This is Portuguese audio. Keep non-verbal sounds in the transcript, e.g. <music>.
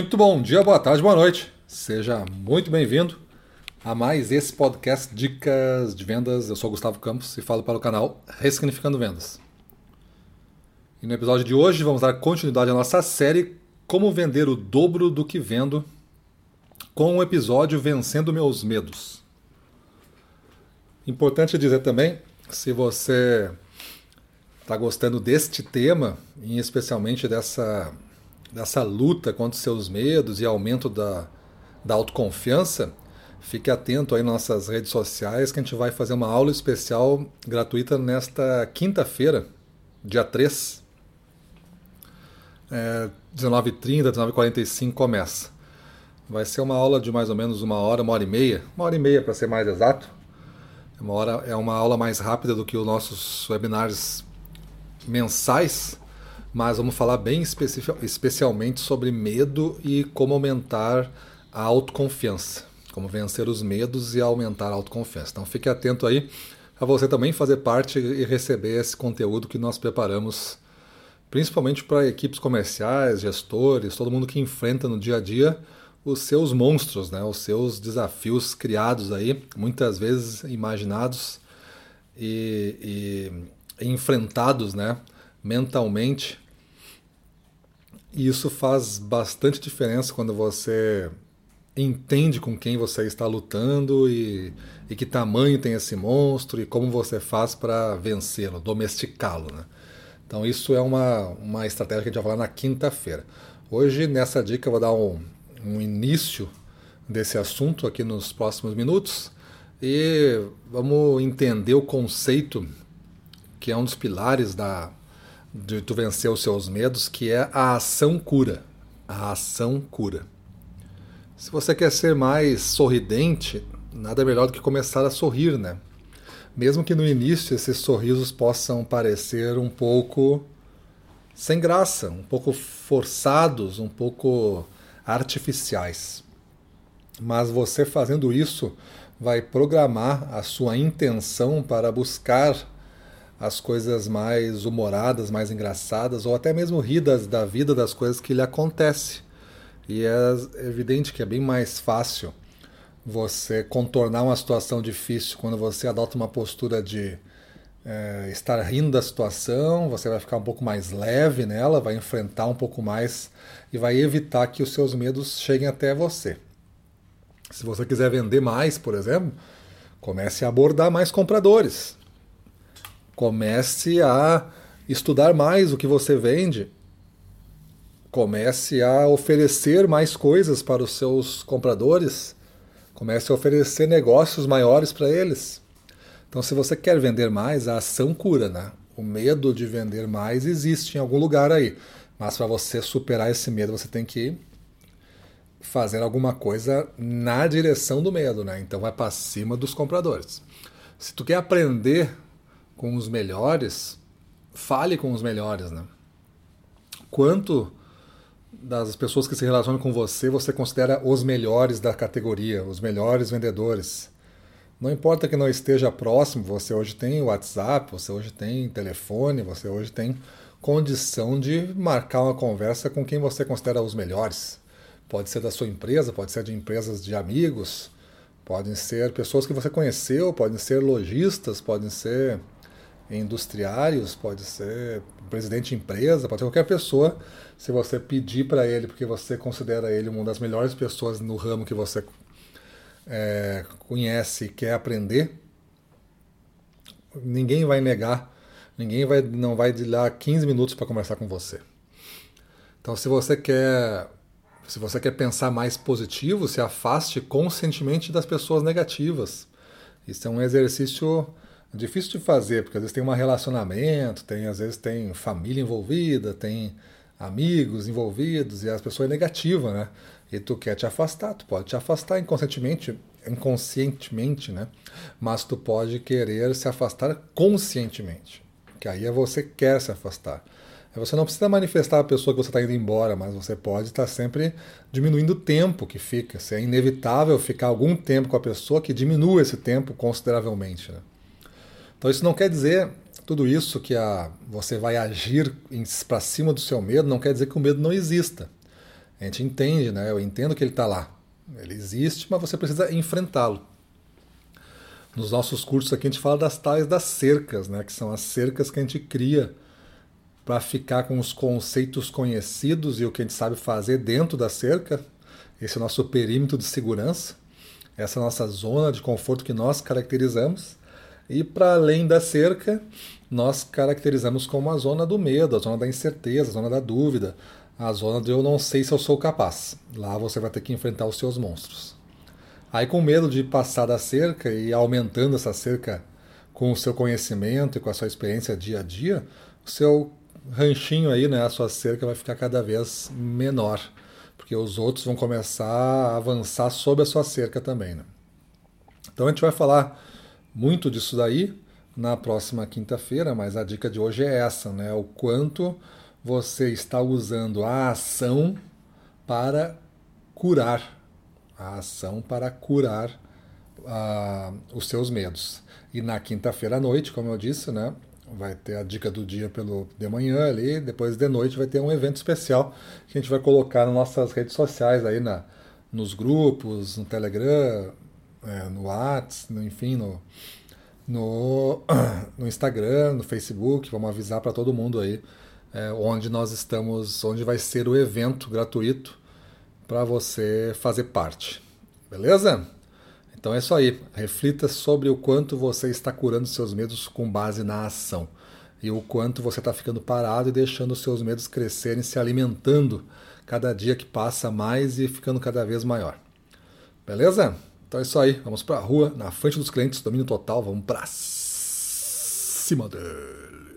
Muito bom dia, boa tarde, boa noite. Seja muito bem-vindo a mais esse podcast Dicas de Vendas. Eu sou Gustavo Campos e falo para o canal Ressignificando Vendas. E no episódio de hoje vamos dar continuidade à nossa série Como Vender o Dobro do que Vendo, com o episódio Vencendo Meus Medos. Importante dizer também, se você está gostando deste tema, e especialmente dessa dessa luta contra os seus medos e aumento da, da autoconfiança, fique atento aí nas nossas redes sociais que a gente vai fazer uma aula especial gratuita nesta quinta-feira, dia 3. É, 19h30, 19h45 começa. Vai ser uma aula de mais ou menos uma hora, uma hora e meia, uma hora e meia para ser mais exato. Uma, hora, é uma aula mais rápida do que os nossos webinars mensais, mas vamos falar bem especialmente sobre medo e como aumentar a autoconfiança, como vencer os medos e aumentar a autoconfiança. Então fique atento aí a você também fazer parte e receber esse conteúdo que nós preparamos principalmente para equipes comerciais, gestores, todo mundo que enfrenta no dia a dia os seus monstros, né? os seus desafios criados aí, muitas vezes imaginados e, e enfrentados né? Mentalmente e isso faz bastante diferença quando você entende com quem você está lutando e, e que tamanho tem esse monstro e como você faz para vencê-lo, domesticá-lo. Né? Então, isso é uma, uma estratégia que a gente vai falar na quinta-feira. Hoje, nessa dica, eu vou dar um, um início desse assunto aqui nos próximos minutos e vamos entender o conceito que é um dos pilares da de tu vencer os seus medos, que é a ação cura. A ação cura. Se você quer ser mais sorridente, nada melhor do que começar a sorrir, né? Mesmo que no início esses sorrisos possam parecer um pouco sem graça, um pouco forçados, um pouco artificiais. Mas você fazendo isso vai programar a sua intenção para buscar as coisas mais humoradas, mais engraçadas, ou até mesmo ridas da vida das coisas que lhe acontece. E é evidente que é bem mais fácil você contornar uma situação difícil quando você adota uma postura de é, estar rindo da situação, você vai ficar um pouco mais leve nela, vai enfrentar um pouco mais e vai evitar que os seus medos cheguem até você. Se você quiser vender mais, por exemplo, comece a abordar mais compradores. Comece a estudar mais o que você vende. Comece a oferecer mais coisas para os seus compradores. Comece a oferecer negócios maiores para eles. Então, se você quer vender mais, a ação cura, né? O medo de vender mais existe em algum lugar aí. Mas para você superar esse medo, você tem que fazer alguma coisa na direção do medo, né? Então vai para cima dos compradores. Se tu quer aprender com os melhores, fale com os melhores, né? Quanto das pessoas que se relacionam com você você considera os melhores da categoria, os melhores vendedores? Não importa que não esteja próximo, você hoje tem WhatsApp, você hoje tem telefone, você hoje tem condição de marcar uma conversa com quem você considera os melhores. Pode ser da sua empresa, pode ser de empresas de amigos, podem ser pessoas que você conheceu, podem ser lojistas, podem ser industriários, pode ser presidente de empresa, pode ser qualquer pessoa. Se você pedir para ele, porque você considera ele uma das melhores pessoas no ramo que você é, conhece e quer aprender, ninguém vai negar, ninguém vai, não vai dar 15 minutos para conversar com você. Então, se você quer se você quer pensar mais positivo, se afaste conscientemente das pessoas negativas. Isso é um exercício difícil de fazer, porque às vezes tem um relacionamento, tem, às vezes tem família envolvida, tem amigos envolvidos, e a pessoa é negativa, né? E tu quer te afastar, tu pode te afastar inconscientemente, inconscientemente, né? Mas tu pode querer se afastar conscientemente, que aí é você quer se afastar. Você não precisa manifestar a pessoa que você está indo embora, mas você pode estar sempre diminuindo o tempo que fica. Se é inevitável ficar algum tempo com a pessoa, que diminua esse tempo consideravelmente. Né? Então isso não quer dizer tudo isso que a, você vai agir para cima do seu medo, não quer dizer que o medo não exista. A gente entende, né? Eu entendo que ele está lá. Ele existe, mas você precisa enfrentá-lo. Nos nossos cursos aqui a gente fala das tais das cercas, né? Que são as cercas que a gente cria para ficar com os conceitos conhecidos e o que a gente sabe fazer dentro da cerca. Esse é o nosso perímetro de segurança, essa é nossa zona de conforto que nós caracterizamos. E para além da cerca, nós caracterizamos como a zona do medo, a zona da incerteza, a zona da dúvida, a zona de eu não sei se eu sou capaz. Lá você vai ter que enfrentar os seus monstros. Aí, com medo de passar da cerca e aumentando essa cerca com o seu conhecimento e com a sua experiência dia a dia, o seu ranchinho aí, né, a sua cerca vai ficar cada vez menor, porque os outros vão começar a avançar sobre a sua cerca também. Né? Então a gente vai falar muito disso daí na próxima quinta-feira, mas a dica de hoje é essa, né? O quanto você está usando a ação para curar, a ação para curar uh, os seus medos. E na quinta-feira à noite, como eu disse, né? Vai ter a dica do dia pelo de manhã ali, depois de noite vai ter um evento especial que a gente vai colocar nas nossas redes sociais aí na, nos grupos, no Telegram, é, no WhatsApp, no, enfim, no, no, <clears throat> no Instagram, no Facebook, vamos avisar para todo mundo aí é, onde nós estamos, onde vai ser o evento gratuito para você fazer parte. Beleza? Então é isso aí. Reflita sobre o quanto você está curando seus medos com base na ação. E o quanto você está ficando parado e deixando os seus medos crescerem, se alimentando cada dia que passa mais e ficando cada vez maior. Beleza? Então é isso aí. Vamos para a rua, na frente dos clientes, domínio total. Vamos para cima dele.